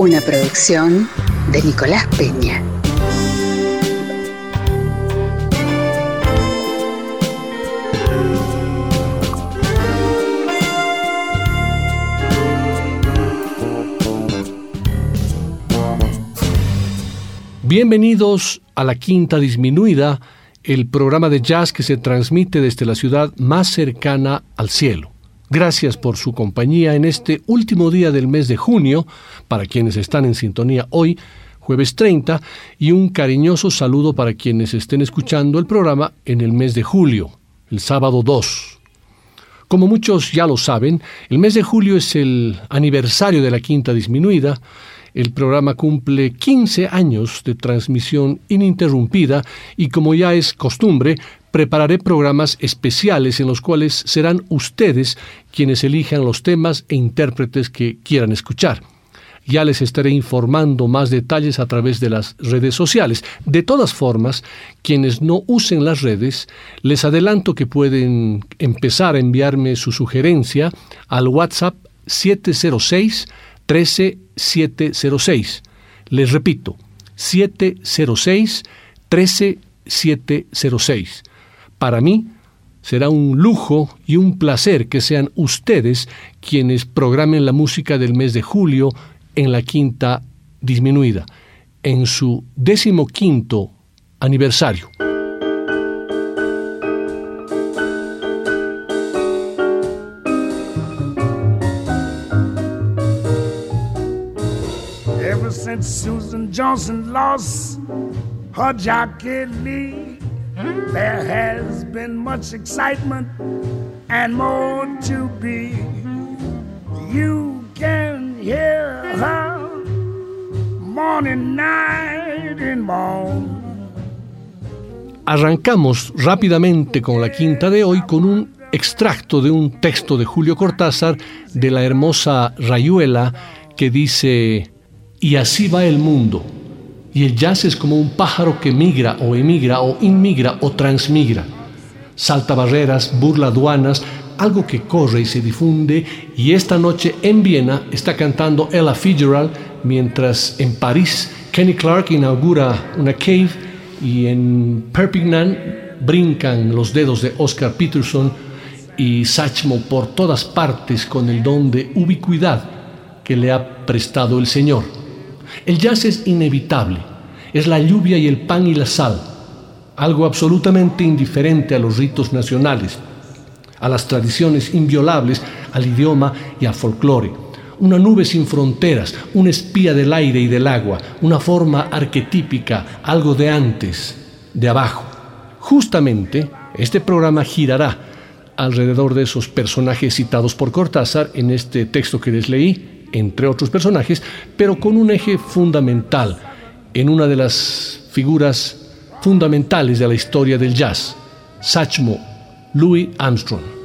Una producción de Nicolás Peña. Bienvenidos a la Quinta Disminuida, el programa de jazz que se transmite desde la ciudad más cercana al cielo. Gracias por su compañía en este último día del mes de junio, para quienes están en sintonía hoy, jueves 30, y un cariñoso saludo para quienes estén escuchando el programa en el mes de julio, el sábado 2. Como muchos ya lo saben, el mes de julio es el aniversario de la Quinta Disminuida, el programa cumple 15 años de transmisión ininterrumpida y como ya es costumbre, prepararé programas especiales en los cuales serán ustedes quienes elijan los temas e intérpretes que quieran escuchar. Ya les estaré informando más detalles a través de las redes sociales. De todas formas, quienes no usen las redes, les adelanto que pueden empezar a enviarme su sugerencia al WhatsApp 706 13706. Les repito, 706 13706. Para mí será un lujo y un placer que sean ustedes quienes programen la música del mes de julio en la quinta disminuida, en su decimoquinto aniversario. Susan Johnson lost her jockey Lee, there has been much excitement and more to be. You can hear her morning, night, and morning. Arrancamos rápidamente con la quinta de hoy con un extracto de un texto de Julio Cortázar de la hermosa Rayuela que dice y así va el mundo. Y el jazz es como un pájaro que migra o emigra o inmigra o transmigra. Salta barreras, burla aduanas, algo que corre y se difunde. Y esta noche en Viena está cantando Ella Fitzgerald, mientras en París Kenny Clark inaugura una cave y en Perpignan brincan los dedos de Oscar Peterson y Sachmo por todas partes con el don de ubicuidad que le ha prestado el Señor. El jazz es inevitable, es la lluvia y el pan y la sal, algo absolutamente indiferente a los ritos nacionales, a las tradiciones inviolables, al idioma y al folclore. Una nube sin fronteras, un espía del aire y del agua, una forma arquetípica, algo de antes, de abajo. Justamente, este programa girará alrededor de esos personajes citados por Cortázar en este texto que les leí, entre otros personajes, pero con un eje fundamental en una de las figuras fundamentales de la historia del jazz, Satchmo Louis Armstrong.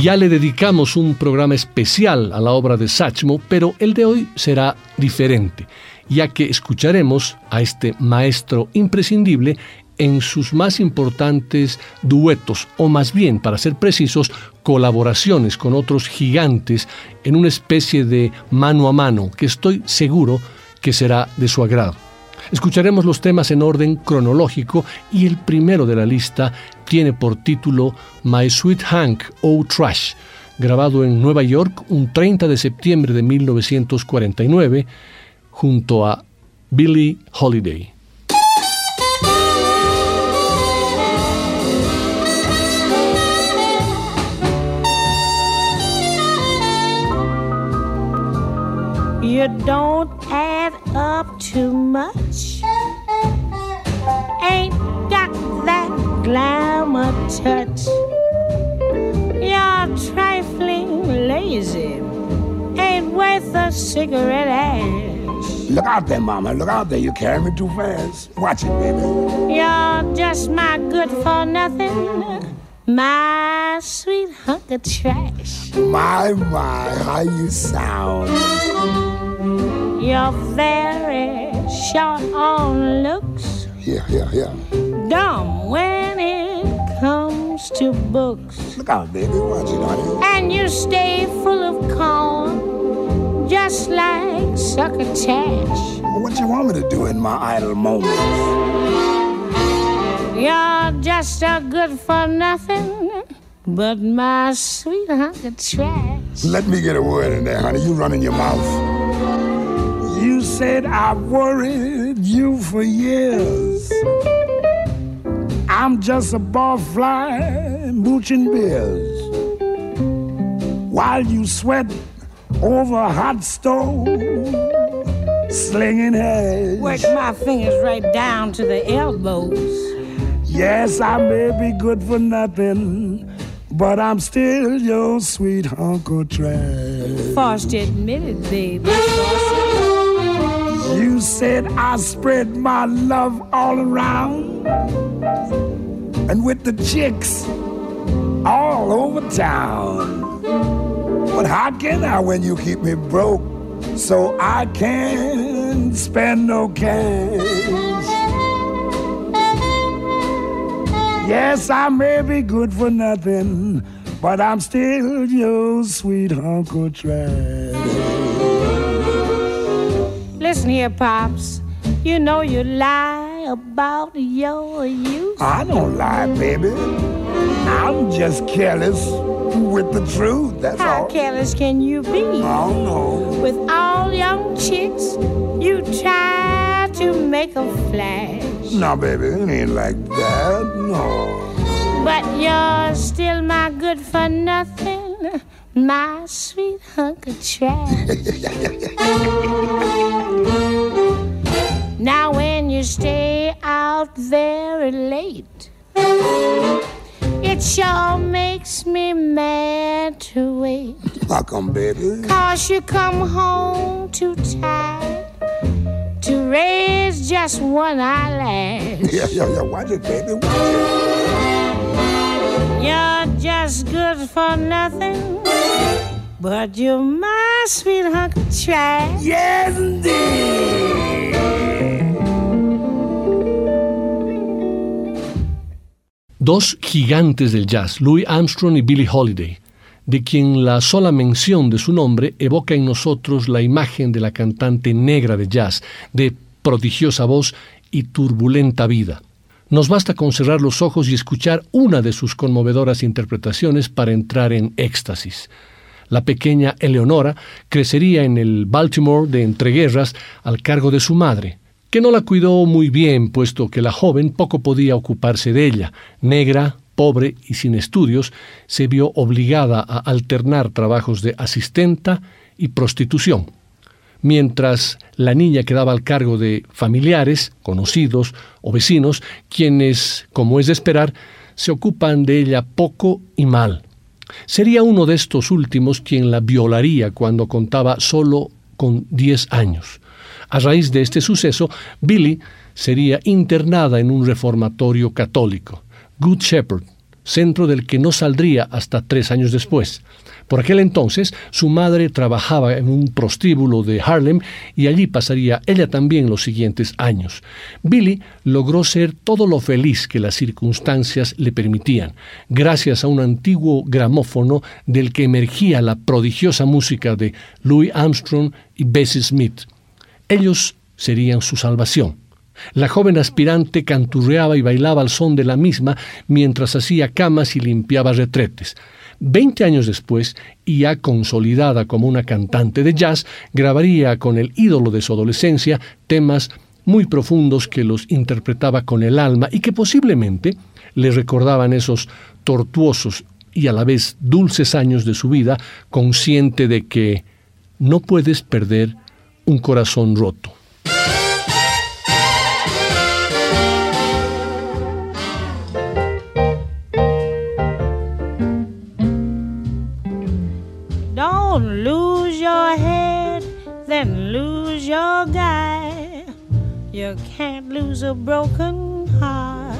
Ya le dedicamos un programa especial a la obra de Satchmo, pero el de hoy será diferente, ya que escucharemos a este maestro imprescindible en sus más importantes duetos, o más bien, para ser precisos, colaboraciones con otros gigantes en una especie de mano a mano que estoy seguro que será de su agrado. Escucharemos los temas en orden cronológico y el primero de la lista tiene por título My Sweet Hank, Oh Trash, grabado en Nueva York un 30 de septiembre de 1949 junto a Billie Holiday. You don't add up too much. Ain't got that glamour touch. You're trifling lazy. Ain't worth a cigarette ash. Look out there, Mama. Look out there. You're carrying me too fast. Watch it, baby. You're just my good for nothing. My sweet hunk of trash. My, my, how you sound. You're very short on looks. Yeah, yeah, yeah. Dumb when it comes to books. Look out, baby. Watch it, honey. And you stay full of corn, just like succotash. Well, what you want me to do in my idle moments? You're just a good for nothing, but my sweet hunk of trash. Let me get a word in there, honey. You running your mouth. Said I've worried you for years. I'm just a barfly mooching beers. While you sweat over a hot stove, slinging hash. Work my fingers right down to the elbows. Yes, I may be good for nothing, but I'm still your sweet Uncle Trash. Forced admitted, baby. You said I spread my love all around, and with the chicks all over town. But how can I when you keep me broke? So I can't spend no cash. Yes, I may be good for nothing, but I'm still your sweet Uncle Trash. Listen here, Pops. You know you lie about your youth. I don't lie, baby. I'm just careless with the truth, that's How all. careless can you be? I don't know. With all young chicks, you try to make a flash. No, baby, it ain't like that, no. But you're still my good for nothing, my sweet hunk of trash. now, when you stay out very late, it sure makes me mad to wait. How come, baby? Cause you come home too tired to raise just one eyelash. Yeah, yeah, yeah, watch it, baby, watch it. You're just good for nothing, but you're my. Yes, indeed. Dos gigantes del jazz, Louis Armstrong y Billie Holiday, de quien la sola mención de su nombre evoca en nosotros la imagen de la cantante negra de jazz, de prodigiosa voz y turbulenta vida. Nos basta con cerrar los ojos y escuchar una de sus conmovedoras interpretaciones para entrar en éxtasis. La pequeña Eleonora crecería en el Baltimore de entreguerras al cargo de su madre, que no la cuidó muy bien, puesto que la joven poco podía ocuparse de ella. Negra, pobre y sin estudios, se vio obligada a alternar trabajos de asistenta y prostitución mientras la niña quedaba al cargo de familiares, conocidos o vecinos, quienes, como es de esperar, se ocupan de ella poco y mal. Sería uno de estos últimos quien la violaría cuando contaba solo con 10 años. A raíz de este suceso, Billy sería internada en un reformatorio católico, Good Shepherd, centro del que no saldría hasta tres años después. Por aquel entonces, su madre trabajaba en un prostíbulo de Harlem y allí pasaría ella también los siguientes años. Billy logró ser todo lo feliz que las circunstancias le permitían, gracias a un antiguo gramófono del que emergía la prodigiosa música de Louis Armstrong y Bessie Smith. Ellos serían su salvación. La joven aspirante canturreaba y bailaba al son de la misma mientras hacía camas y limpiaba retretes. Veinte años después, y ya consolidada como una cantante de jazz, grabaría con el ídolo de su adolescencia temas muy profundos que los interpretaba con el alma y que posiblemente le recordaban esos tortuosos y a la vez dulces años de su vida, consciente de que no puedes perder un corazón roto. You can't lose a broken heart.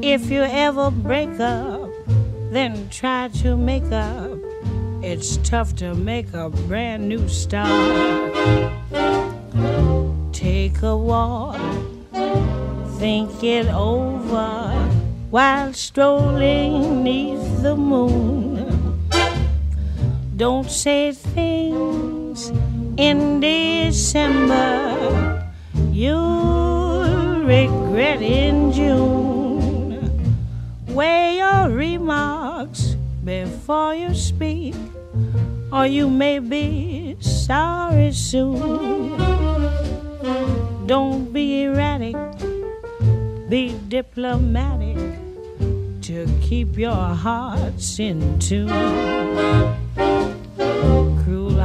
If you ever break up, then try to make up. It's tough to make a brand new start. Take a walk, think it over while strolling neath the moon. Don't say things in December you'll regret in June. Weigh your remarks before you speak, or you may be sorry soon. Don't be erratic, be diplomatic to keep your hearts in tune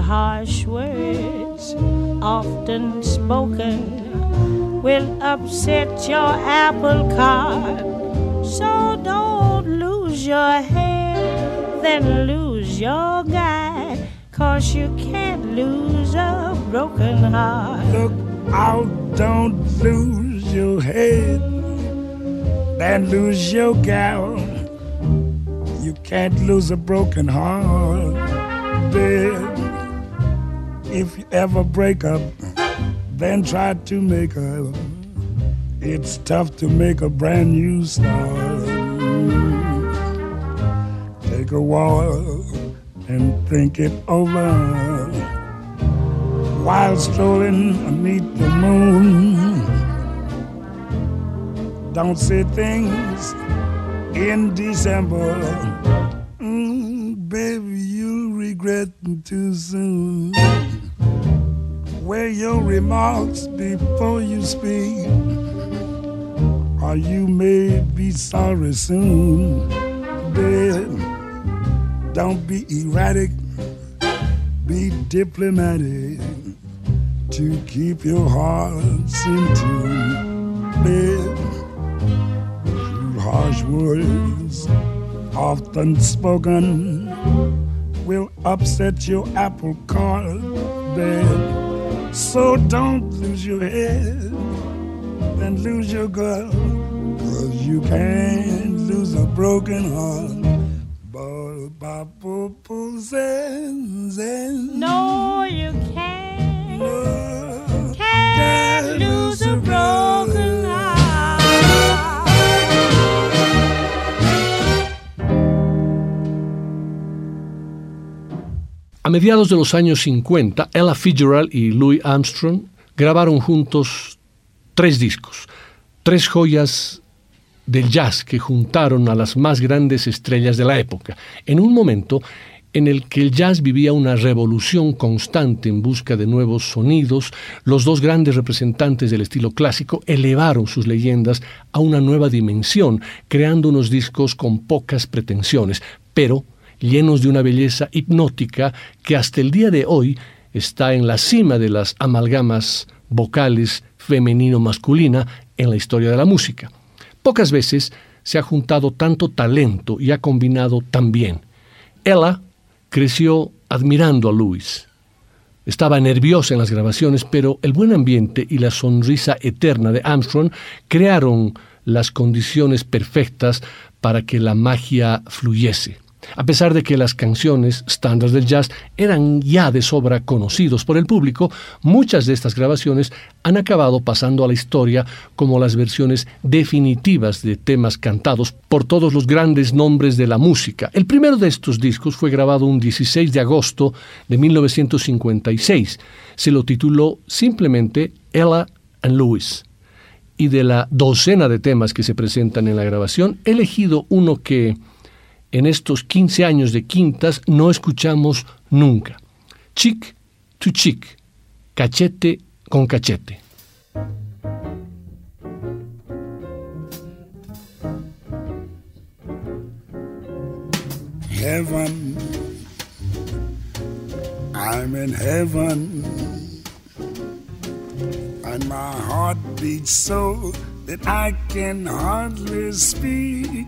harsh words often spoken will upset your apple cart. So don't lose your head, then lose your guy. Cause you can't lose a broken heart. Look out, don't lose your head, then lose your gal. You can't lose a broken heart, babe. If you ever break up, then try to make up. It's tough to make a brand new start. Take a while and think it over while strolling beneath the moon. Don't say things in December. Baby, you'll regret too soon weigh your remarks before you speak, or you may be sorry soon. Babe, don't be erratic, be diplomatic to keep your hearts in tune. Babe, harsh words often spoken will upset your apple cart, babe. So don't lose your head and lose your girl. Cause you can't lose a broken heart. No, you can't. No, can't lose a broken A mediados de los años 50, Ella Fitzgerald y Louis Armstrong grabaron juntos tres discos, tres joyas del jazz que juntaron a las más grandes estrellas de la época, en un momento en el que el jazz vivía una revolución constante en busca de nuevos sonidos, los dos grandes representantes del estilo clásico elevaron sus leyendas a una nueva dimensión, creando unos discos con pocas pretensiones, pero llenos de una belleza hipnótica que hasta el día de hoy está en la cima de las amalgamas vocales femenino-masculina en la historia de la música. Pocas veces se ha juntado tanto talento y ha combinado tan bien. Ella creció admirando a Louis. Estaba nerviosa en las grabaciones, pero el buen ambiente y la sonrisa eterna de Armstrong crearon las condiciones perfectas para que la magia fluyese. A pesar de que las canciones estándares del jazz eran ya de sobra conocidos por el público, muchas de estas grabaciones han acabado pasando a la historia como las versiones definitivas de temas cantados por todos los grandes nombres de la música. El primero de estos discos fue grabado un 16 de agosto de 1956. Se lo tituló simplemente Ella and Louis y de la docena de temas que se presentan en la grabación, he elegido uno que en estos 15 años de quintas no escuchamos nunca. Chick to chick, cachete con cachete. Heaven, I'm in heaven, and my heart beats so that I can hardly speak.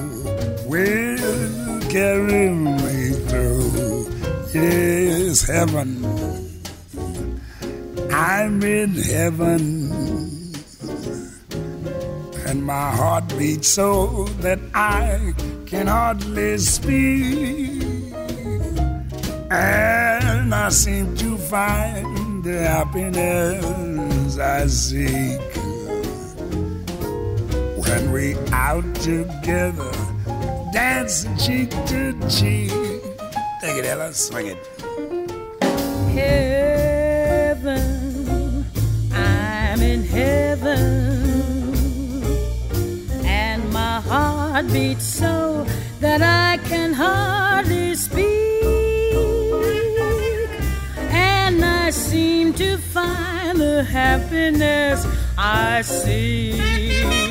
will carry me through. Yes, heaven. I'm in heaven and my heart beats so that I can hardly speak. And I seem to find the happiness I seek when we out together, dancing cheek to. Take it, Ella, swing it. Heaven, I'm in heaven and my heart beats so that I can hardly speak. And I seem to find the happiness I seek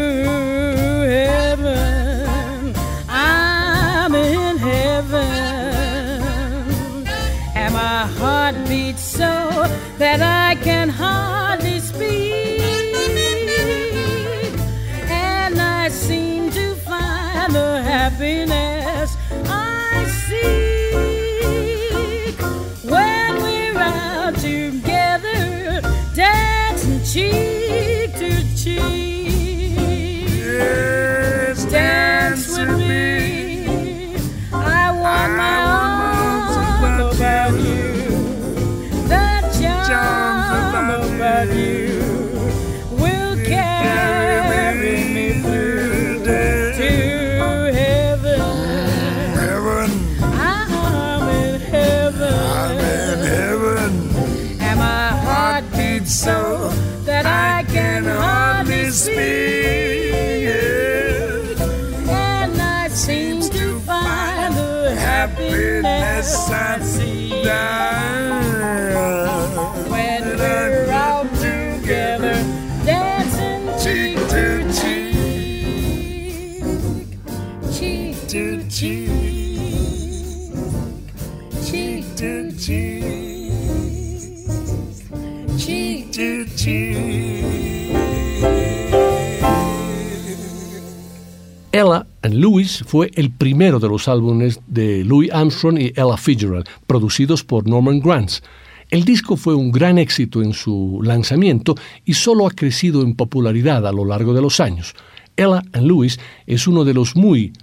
fue el primero de los álbumes de Louis Armstrong y Ella Fitzgerald, producidos por Norman Granz. El disco fue un gran éxito en su lanzamiento y solo ha crecido en popularidad a lo largo de los años. Ella and Louis es uno de los muy,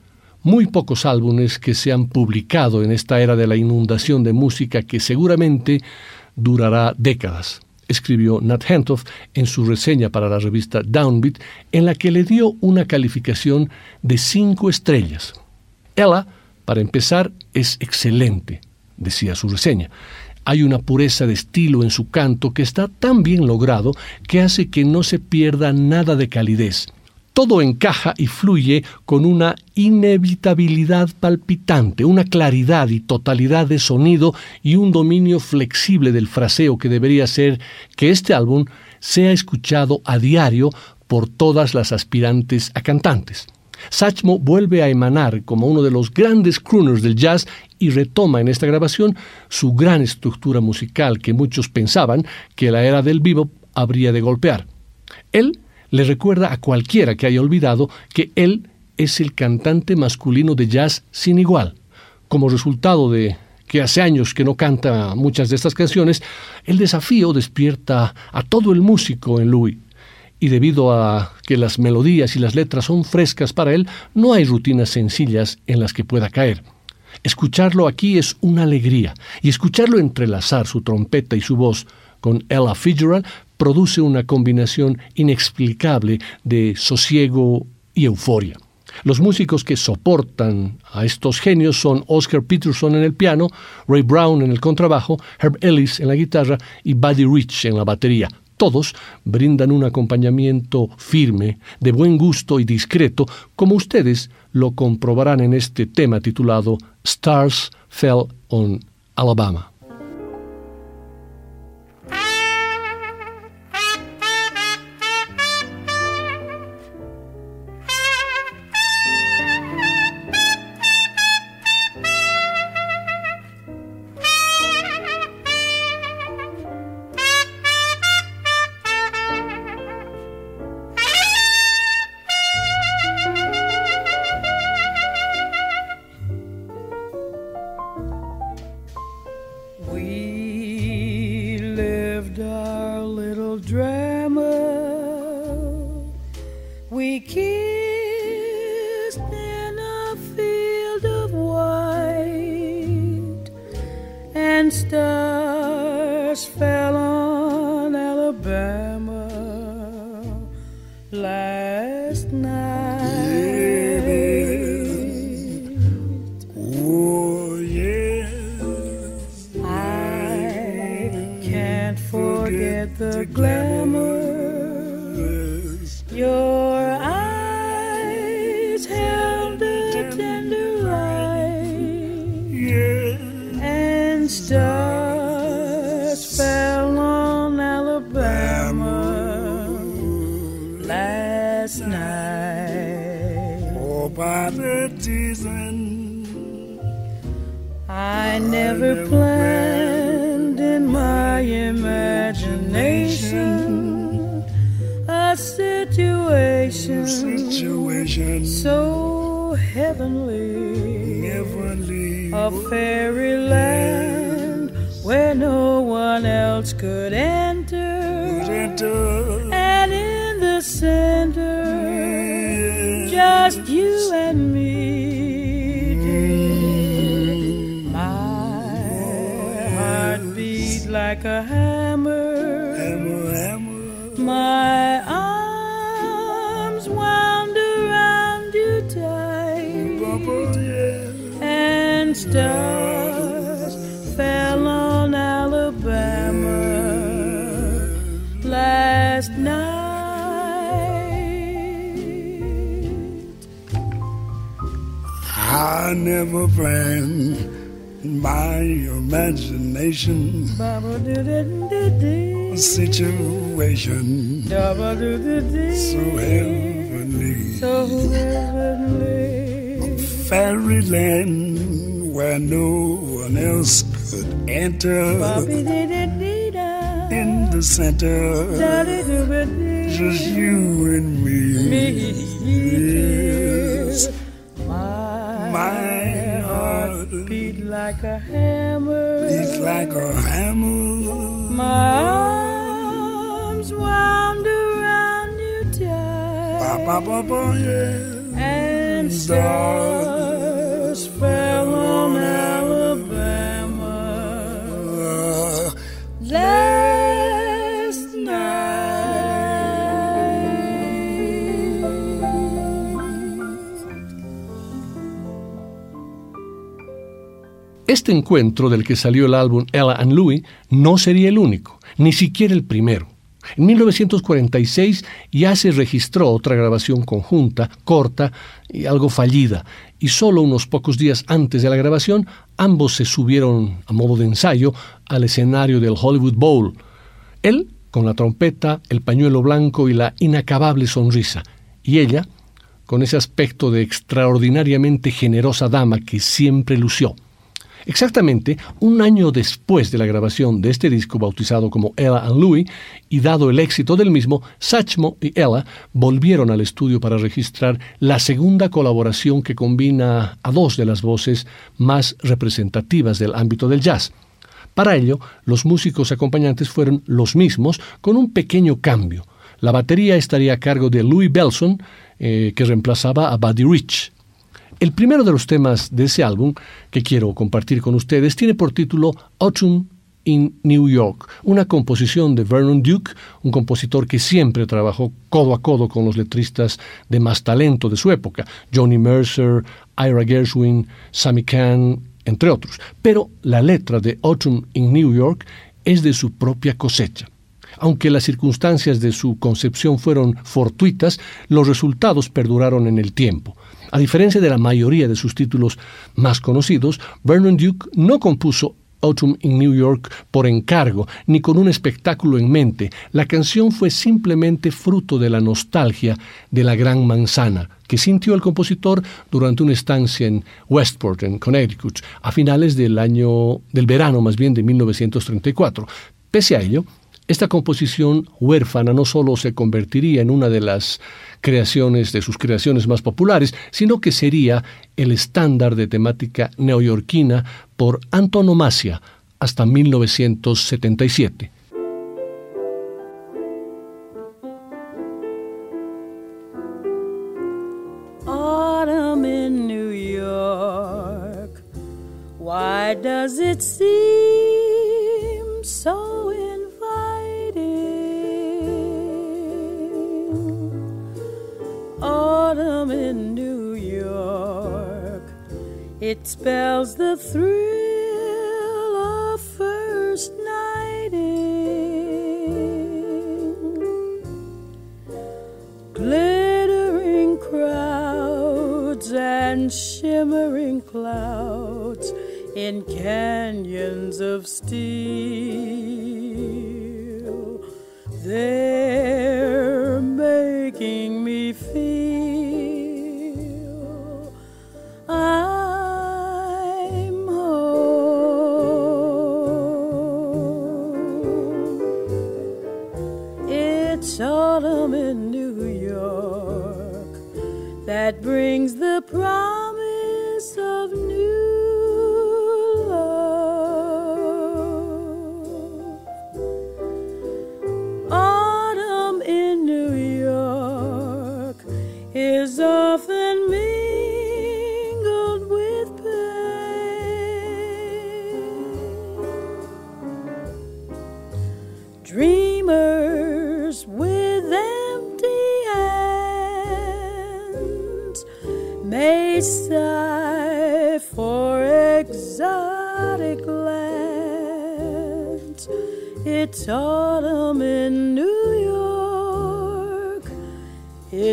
muy pocos álbumes que se han publicado en esta era de la inundación de música que seguramente durará décadas escribió Nat Hentoff en su reseña para la revista Downbeat, en la que le dio una calificación de cinco estrellas. Ella, para empezar, es excelente, decía su reseña. Hay una pureza de estilo en su canto que está tan bien logrado que hace que no se pierda nada de calidez todo encaja y fluye con una inevitabilidad palpitante, una claridad y totalidad de sonido y un dominio flexible del fraseo que debería ser que este álbum sea escuchado a diario por todas las aspirantes a cantantes. Satchmo vuelve a emanar como uno de los grandes crooners del jazz y retoma en esta grabación su gran estructura musical que muchos pensaban que la era del vivo habría de golpear. Él le recuerda a cualquiera que haya olvidado que él es el cantante masculino de jazz sin igual. Como resultado de que hace años que no canta muchas de estas canciones, el desafío despierta a todo el músico en Louis. Y debido a que las melodías y las letras son frescas para él, no hay rutinas sencillas en las que pueda caer. Escucharlo aquí es una alegría, y escucharlo entrelazar su trompeta y su voz con Ella Fitzgerald produce una combinación inexplicable de sosiego y euforia. Los músicos que soportan a estos genios son Oscar Peterson en el piano, Ray Brown en el contrabajo, Herb Ellis en la guitarra y Buddy Rich en la batería. Todos brindan un acompañamiento firme, de buen gusto y discreto, como ustedes lo comprobarán en este tema titulado Stars Fell on Alabama. My arms wound around you tight, and stars fell on Alabama last night. I never planned my imagination situation so heavenly, so heavenly. fairyland where no one else could enter in the center. Just you and me. me. Yes. My, My heart beat like a hammer. beats like a hammer. My And stars fell on Alabama last night. Este encuentro del que salió el álbum Ella and Louie no sería el único, ni siquiera el primero. En 1946 ya se registró otra grabación conjunta, corta y algo fallida, y solo unos pocos días antes de la grabación ambos se subieron a modo de ensayo al escenario del Hollywood Bowl. Él con la trompeta, el pañuelo blanco y la inacabable sonrisa, y ella con ese aspecto de extraordinariamente generosa dama que siempre lució. Exactamente un año después de la grabación de este disco bautizado como Ella and Louie, y dado el éxito del mismo, Satchmo y Ella volvieron al estudio para registrar la segunda colaboración que combina a dos de las voces más representativas del ámbito del jazz. Para ello, los músicos acompañantes fueron los mismos, con un pequeño cambio. La batería estaría a cargo de Louis Belson, eh, que reemplazaba a Buddy Rich. El primero de los temas de ese álbum que quiero compartir con ustedes tiene por título Autumn in New York, una composición de Vernon Duke, un compositor que siempre trabajó codo a codo con los letristas de más talento de su época, Johnny Mercer, Ira Gershwin, Sammy Kahn, entre otros. Pero la letra de Autumn in New York es de su propia cosecha. Aunque las circunstancias de su concepción fueron fortuitas, los resultados perduraron en el tiempo. A diferencia de la mayoría de sus títulos más conocidos, Vernon Duke no compuso Autumn in New York por encargo, ni con un espectáculo en mente. La canción fue simplemente fruto de la nostalgia de la Gran Manzana, que sintió el compositor durante una estancia en Westport, en Connecticut, a finales del año, del verano más bien de 1934. Pese a ello, esta composición huérfana no solo se convertiría en una de las creaciones de sus creaciones más populares, sino que sería el estándar de temática neoyorquina por antonomasia hasta 1977. Autumn New York. Why does it seem so Autumn in New York. It spells the thrill of first nighting glittering crowds and shimmering clouds in canyons of steel.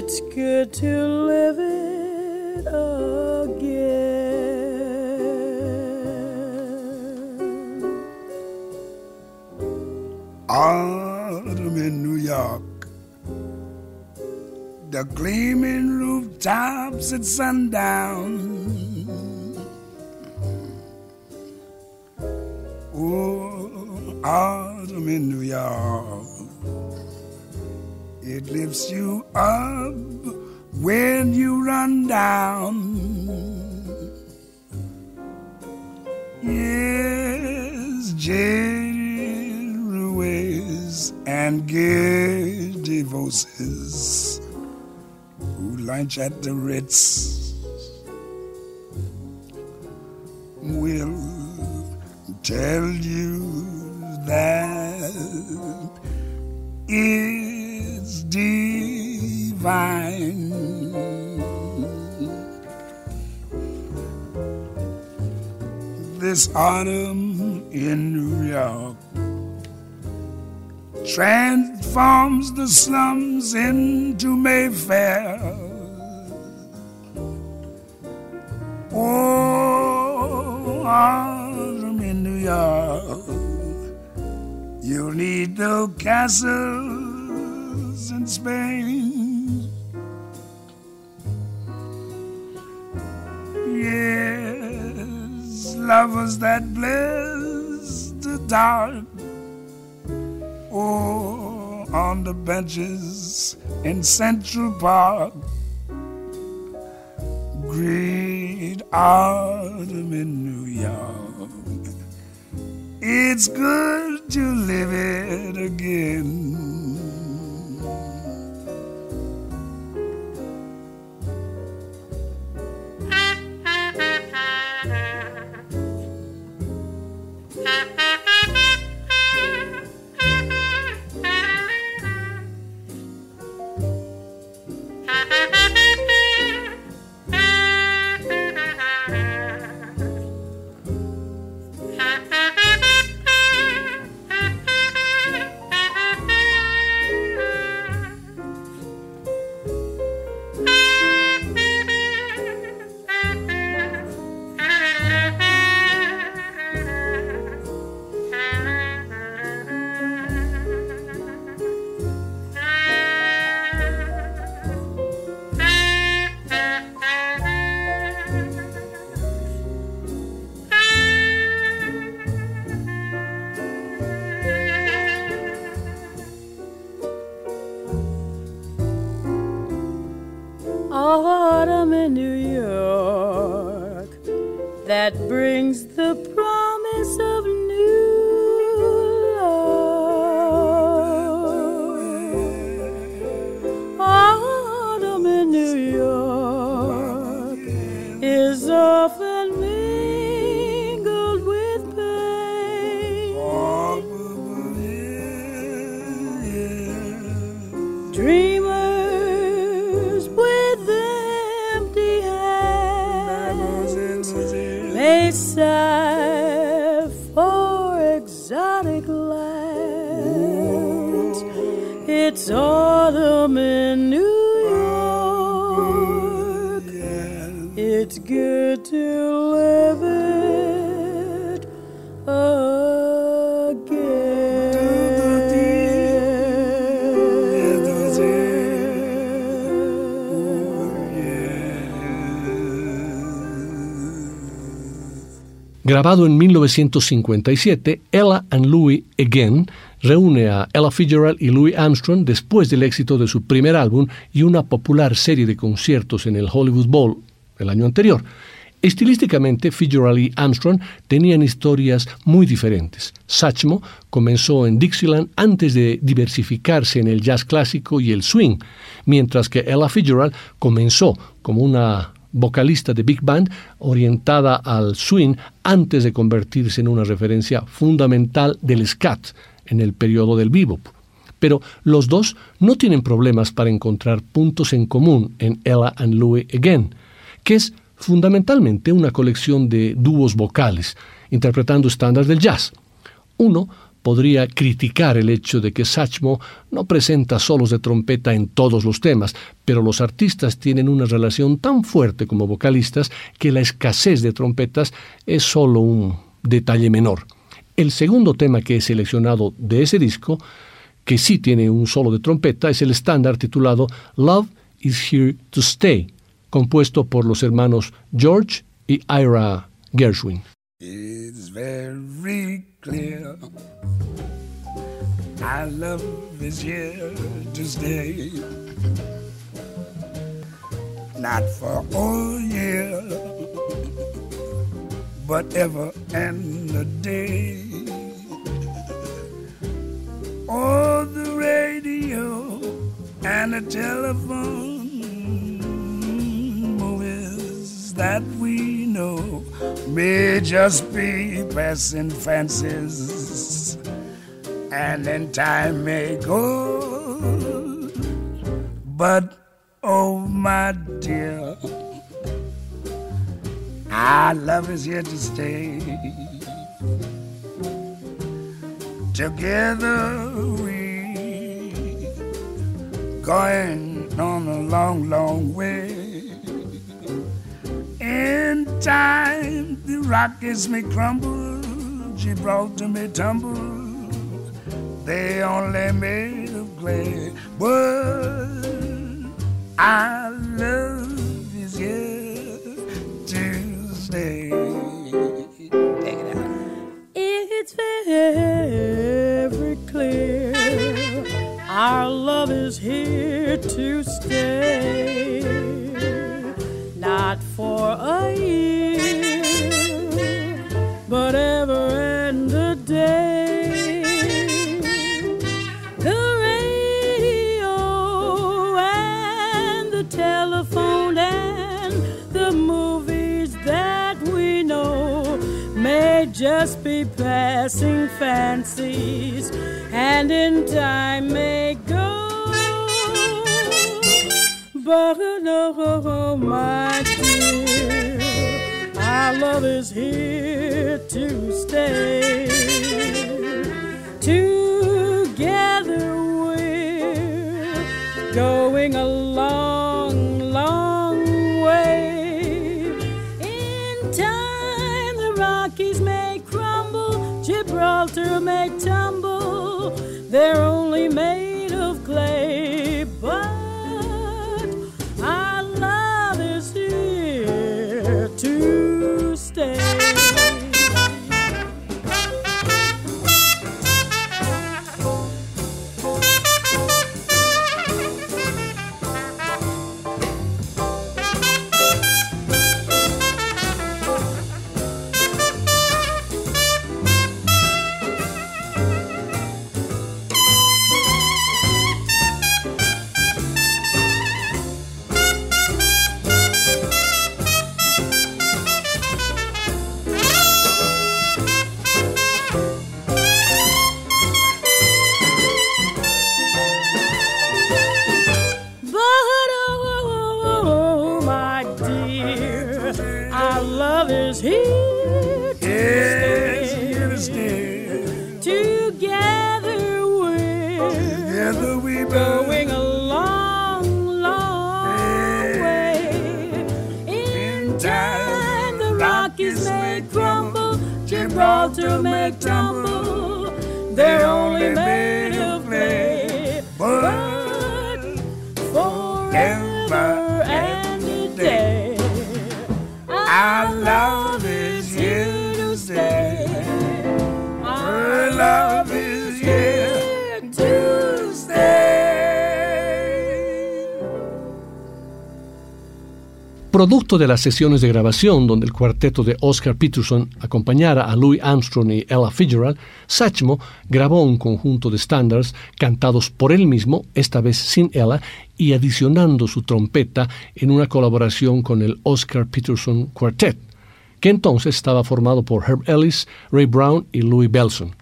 It's good to live it again. Autumn in New York. The gleaming rooftops at sundown. Oh, autumn in New York. It lifts you up when you run down. Yes, Ruiz and Gay DeVoses who lunch at the Ritz will tell you that it's divine. This autumn in New York transforms the slums into Mayfair. Oh, autumn in New York, you'll need no castles Yes, lovers that bless the dark Oh, on the benches in Central Park, great autumn in New York. It's good to live it again. Grabado en 1957, Ella and Louis Again reúne a Ella Fitzgerald y Louis Armstrong después del éxito de su primer álbum y una popular serie de conciertos en el Hollywood Bowl el año anterior. Estilísticamente, Fitzgerald y Armstrong tenían historias muy diferentes. Satchmo comenzó en Dixieland antes de diversificarse en el jazz clásico y el swing, mientras que Ella Fitzgerald comenzó como una vocalista de big band orientada al swing antes de convertirse en una referencia fundamental del scat en el periodo del bebop. Pero los dos no tienen problemas para encontrar puntos en común en Ella and Louie Again, que es fundamentalmente una colección de dúos vocales, interpretando estándares del jazz. Uno podría criticar el hecho de que Satchmo no presenta solos de trompeta en todos los temas, pero los artistas tienen una relación tan fuerte como vocalistas que la escasez de trompetas es solo un detalle menor. El segundo tema que he seleccionado de ese disco, que sí tiene un solo de trompeta, es el estándar titulado Love is Here to Stay, compuesto por los hermanos George y Ira Gershwin. It's very clear our love is here to stay. Not for a year, but ever and a day. Oh, the radio and the telephone that we know may just be passing fancies and then time may go. But oh, my dear, our love is here to stay. Together we going on a long, long way. In time, the Rockies may crumble, Gibraltar may tumble. They only made of clay, but our passing fancies and in time may go. But oh, my dear, our love is here to stay. Producto de las sesiones de grabación donde el cuarteto de Oscar Peterson acompañara a Louis Armstrong y Ella Fitzgerald, Satchmo grabó un conjunto de estándares cantados por él mismo, esta vez sin Ella, y adicionando su trompeta en una colaboración con el Oscar Peterson Quartet, que entonces estaba formado por Herb Ellis, Ray Brown y Louis Belson,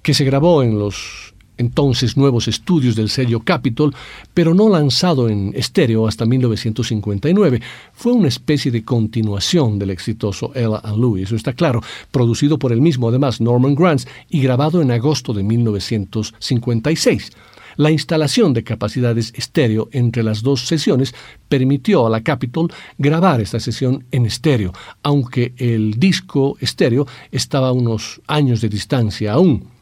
que se grabó en los entonces nuevos estudios del sello Capitol, pero no lanzado en estéreo hasta 1959. Fue una especie de continuación del exitoso Ella and Louis, eso está claro, producido por el mismo además Norman Granz y grabado en agosto de 1956. La instalación de capacidades estéreo entre las dos sesiones permitió a la Capitol grabar esta sesión en estéreo, aunque el disco estéreo estaba a unos años de distancia aún.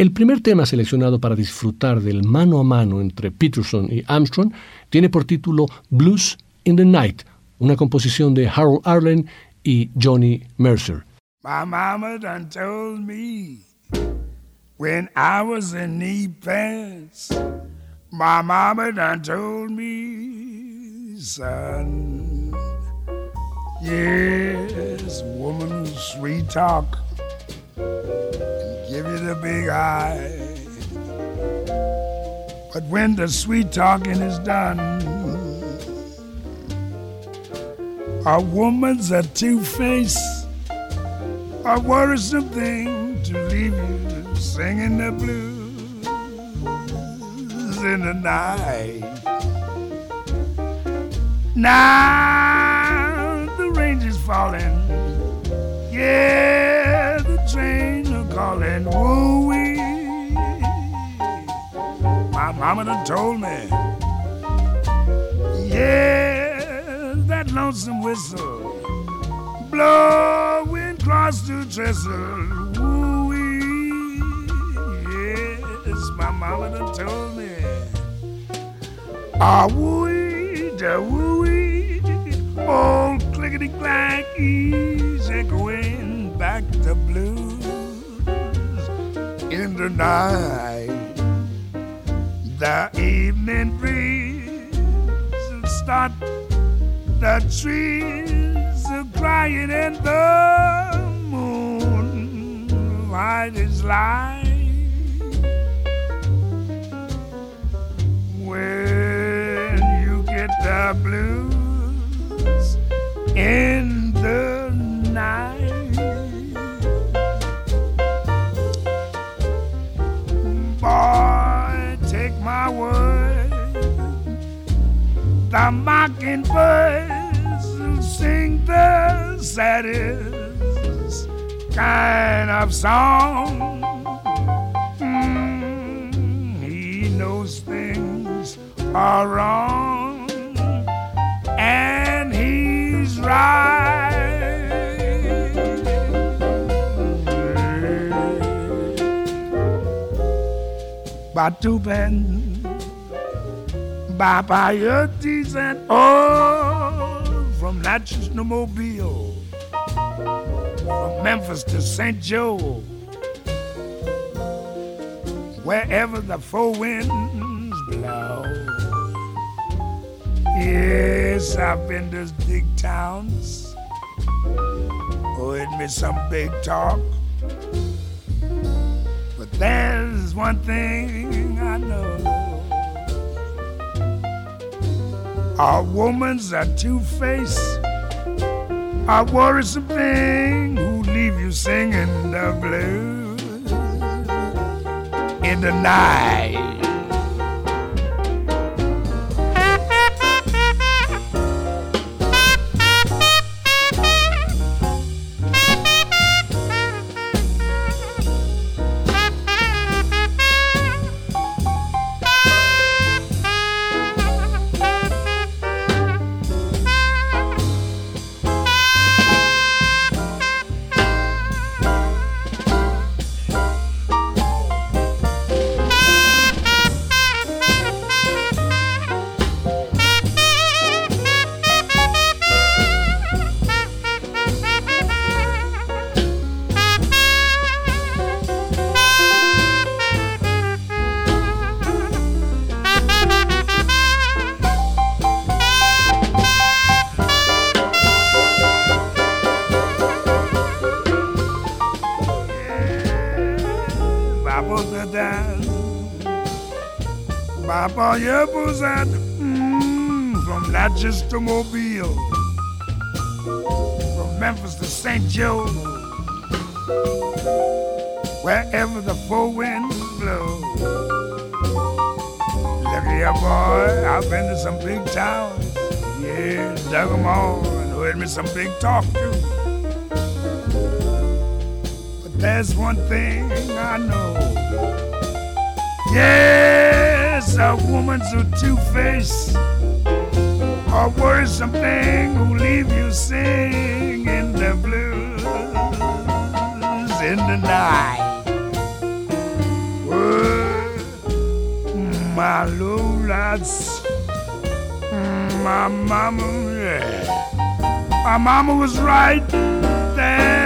El primer tema seleccionado para disfrutar del mano a mano entre Peterson y Armstrong tiene por título Blues in the Night, una composición de Harold Arlen y Johnny Mercer. My mama me knee pants, my mama son, yes, sweet talk, the big eye. But when the sweet talking is done, a woman's a two-face, a worrisome thing to leave you singing the blues in the night. Now the rain is falling. Yeah, the train are calling. Woo wee. My mama done told me. Yeah, that lonesome whistle blowing across the trestle. Woo wee. Yes, my mama done told me. Ah, woo-wee, da woo-wee, old clickety-clack, easy going back to blues in the night. The evening breeze start the trees are crying and the moon light is light. when you get the blues in the mockingbirds will sing the saddest kind of song. Mm, he knows things are wrong, and he's right. Batuben, Baba Yurtis and all from Natchez to Mobile, from Memphis to St. Joe wherever the four winds blow. Yes, I've been to big towns. Oh, it me some big talk. But there's one thing I know. A woman's a two-face, a worrisome thing. Who leave you singing the blues? In the night. From a Mobile. From Memphis to St. Joe. Wherever the four winds blow. Look here, boy. I've been to some big towns. Yeah, dug 'em all and heard me some big talk too. But there's one thing I know. Yes, a woman's a two-face, a worrisome thing who leave you singing the blues in the night. Whoa, my lowlights, my mama, yeah. My mama was right. There's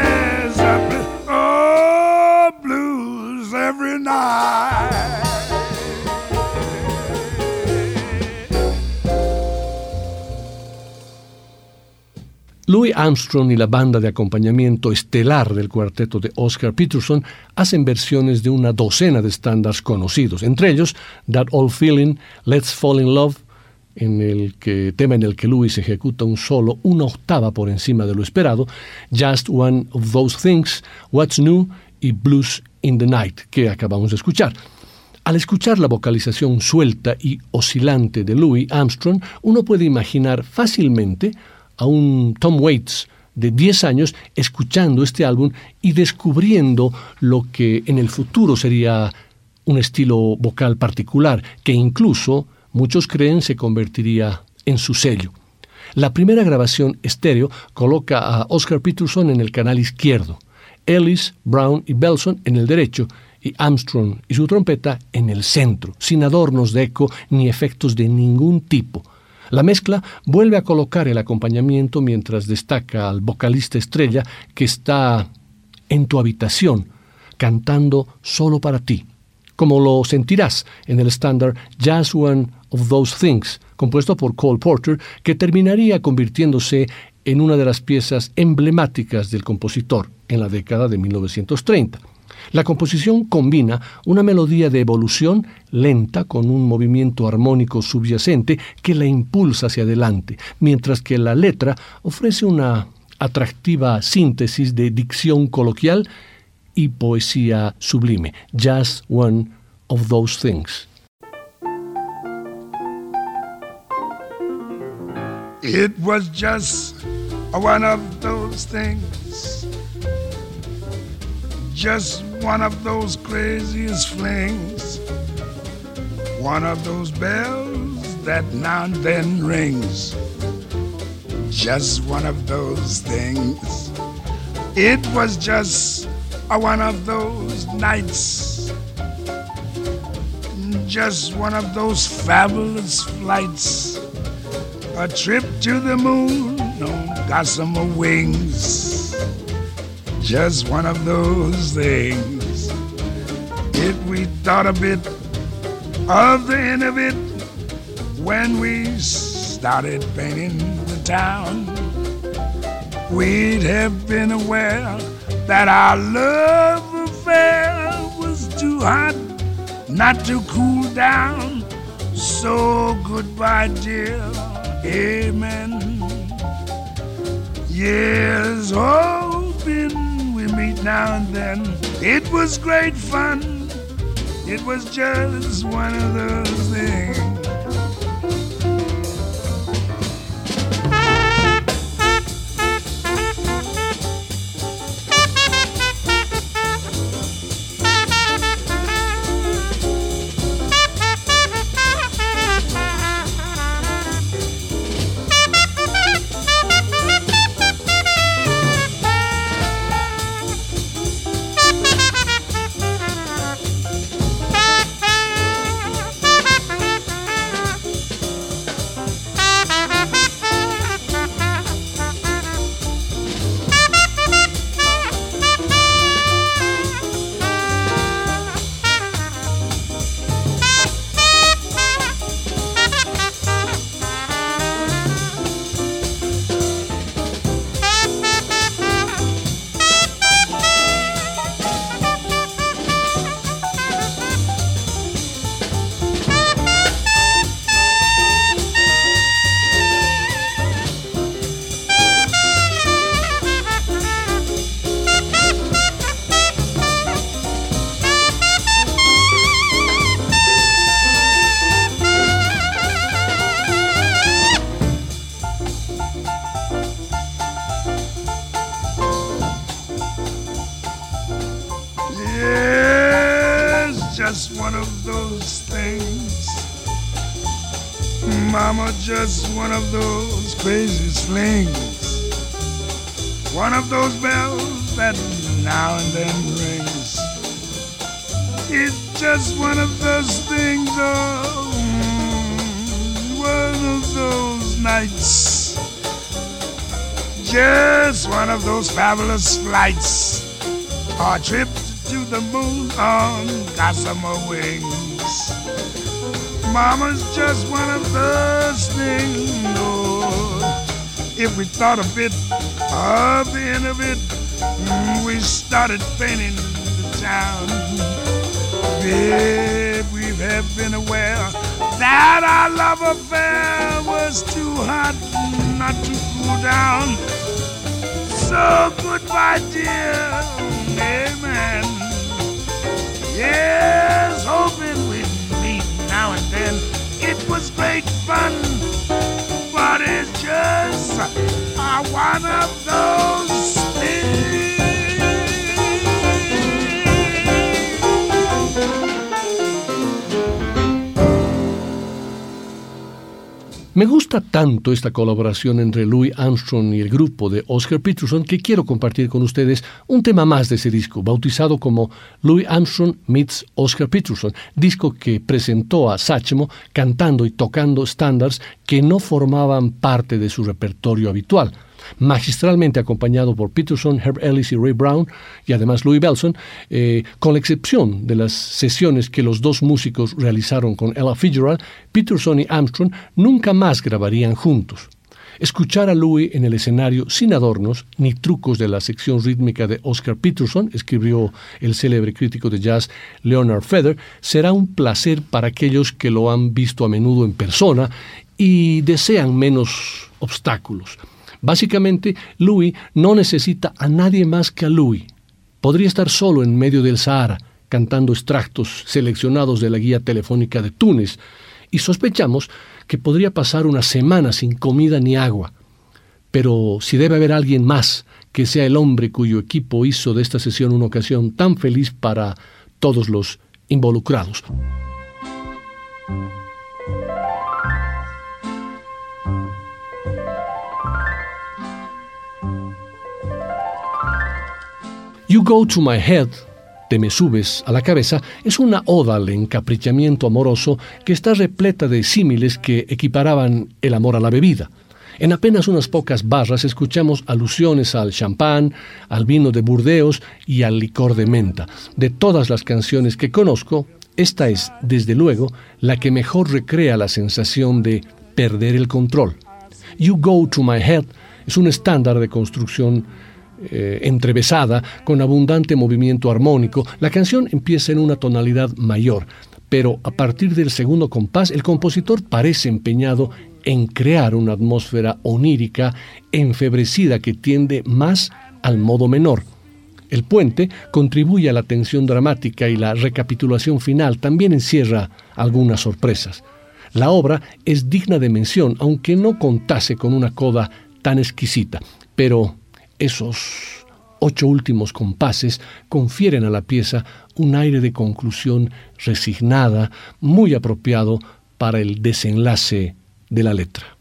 Louis Armstrong y la banda de acompañamiento estelar del cuarteto de Oscar Peterson hacen versiones de una docena de estándares conocidos, entre ellos That Old Feeling, Let's Fall in Love, en el que, tema en el que Louis ejecuta un solo una octava por encima de lo esperado, Just One of Those Things, What's New y Blues in the Night, que acabamos de escuchar. Al escuchar la vocalización suelta y oscilante de Louis Armstrong, uno puede imaginar fácilmente a un Tom Waits de 10 años escuchando este álbum y descubriendo lo que en el futuro sería un estilo vocal particular, que incluso muchos creen se convertiría en su sello. La primera grabación estéreo coloca a Oscar Peterson en el canal izquierdo, Ellis, Brown y Belson en el derecho y Armstrong y su trompeta en el centro, sin adornos de eco ni efectos de ningún tipo. La mezcla vuelve a colocar el acompañamiento mientras destaca al vocalista estrella que está en tu habitación, cantando solo para ti, como lo sentirás en el estándar Just One of Those Things, compuesto por Cole Porter, que terminaría convirtiéndose en una de las piezas emblemáticas del compositor en la década de 1930. La composición combina una melodía de evolución lenta con un movimiento armónico subyacente que la impulsa hacia adelante, mientras que la letra ofrece una atractiva síntesis de dicción coloquial y poesía sublime. Just one of those things. It was just one of those things. Just one of those craziest flings. One of those bells that now and then rings. Just one of those things. It was just one of those nights. Just one of those fabulous flights. A trip to the moon on gossamer wings. Just one of those things. If we thought a bit of the end of it when we started painting the town, we'd have been aware that our love affair was too hot not to cool down. So goodbye, dear. Amen. Years hoping we meet now and then. It was great fun. It was just one of those things. One of those things, oh, one of those nights. Just one of those fabulous flights or trip to the moon on gossamer wings. Mama's just one of those things. Oh, if we thought a bit of the end of it, we started painting the town. Babe, we have been aware that our love affair was too hot not to cool down. So goodbye, dear. Amen. Yes, hoping we'd meet now and then. It was great fun, but it's just uh, one of those Me gusta tanto esta colaboración entre Louis Armstrong y el grupo de Oscar Peterson que quiero compartir con ustedes un tema más de ese disco, bautizado como Louis Armstrong meets Oscar Peterson, disco que presentó a Satchmo cantando y tocando estándares que no formaban parte de su repertorio habitual magistralmente acompañado por Peterson, Herb Ellis y Ray Brown, y además Louis Belson, eh, con la excepción de las sesiones que los dos músicos realizaron con Ella Fitzgerald, Peterson y Armstrong nunca más grabarían juntos. Escuchar a Louis en el escenario sin adornos ni trucos de la sección rítmica de Oscar Peterson, escribió el célebre crítico de jazz Leonard Feather, será un placer para aquellos que lo han visto a menudo en persona y desean menos obstáculos. Básicamente, Louis no necesita a nadie más que a Louis. Podría estar solo en medio del Sahara, cantando extractos seleccionados de la guía telefónica de Túnez, y sospechamos que podría pasar una semana sin comida ni agua. Pero si debe haber alguien más que sea el hombre cuyo equipo hizo de esta sesión una ocasión tan feliz para todos los involucrados. You Go to My Head, Te me subes a la cabeza, es una oda al encaprichamiento amoroso que está repleta de símiles que equiparaban el amor a la bebida. En apenas unas pocas barras escuchamos alusiones al champán, al vino de Burdeos y al licor de menta. De todas las canciones que conozco, esta es, desde luego, la que mejor recrea la sensación de perder el control. You Go to My Head es un estándar de construcción eh, entrevesada, con abundante movimiento armónico, la canción empieza en una tonalidad mayor, pero a partir del segundo compás el compositor parece empeñado en crear una atmósfera onírica enfebrecida que tiende más al modo menor. El puente contribuye a la tensión dramática y la recapitulación final también encierra algunas sorpresas. La obra es digna de mención, aunque no contase con una coda tan exquisita, pero esos ocho últimos compases confieren a la pieza un aire de conclusión resignada, muy apropiado para el desenlace de la letra.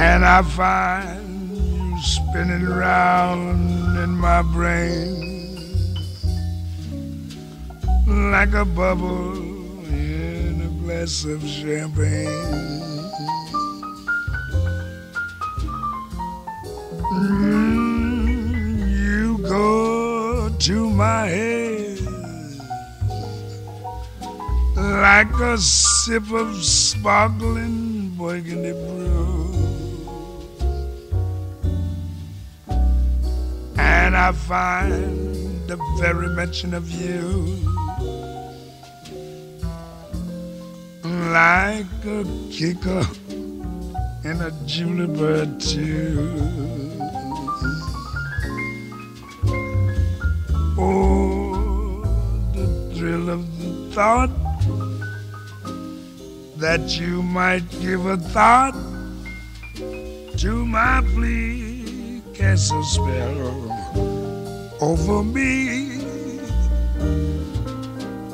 And I find you spinning around in my brain like a bubble in a glass of champagne. Mm, you go to my head like a sip of sparkling burgundy brew. I find the very mention of you like a kicker in a Julie Bird too. Oh, the thrill of the thought that you might give a thought to my plea, cast a spell over me.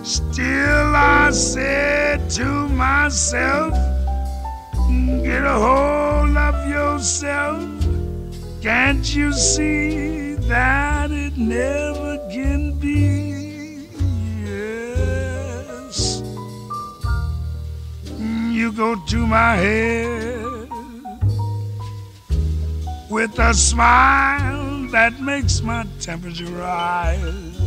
Still, I said to myself, get a hold of yourself. Can't you see that it never can be? Yes, you go to my head with a smile that makes my temperature rise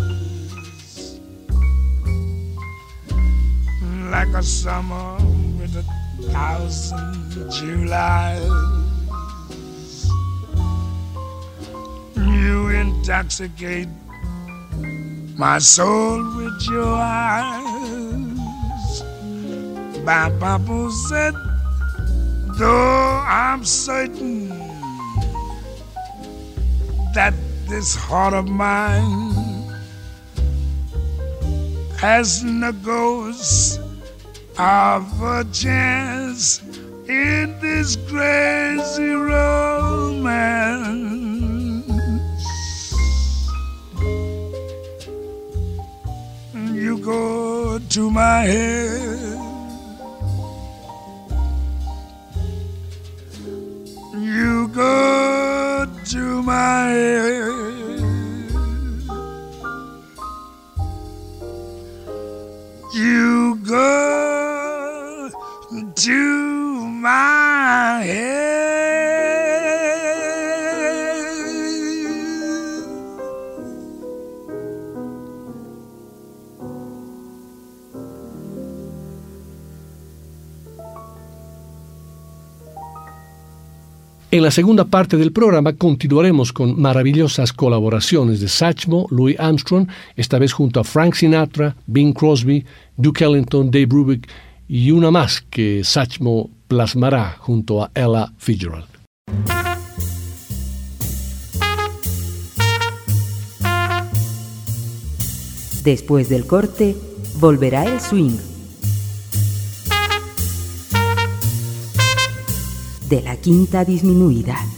like a summer with a thousand Julys. You intoxicate my soul with your eyes. My Baba said, though I'm certain that this heart of mine has no ghost of a chance in this crazy romance. You go to my head. You go my la segunda parte del programa continuaremos con maravillosas colaboraciones de Satchmo, Louis Armstrong, esta vez junto a Frank Sinatra, Bing Crosby, Duke Ellington, Dave Brubeck y una más que Satchmo plasmará junto a Ella Fitzgerald. Después del corte, volverá el swing. De la quinta disminuida.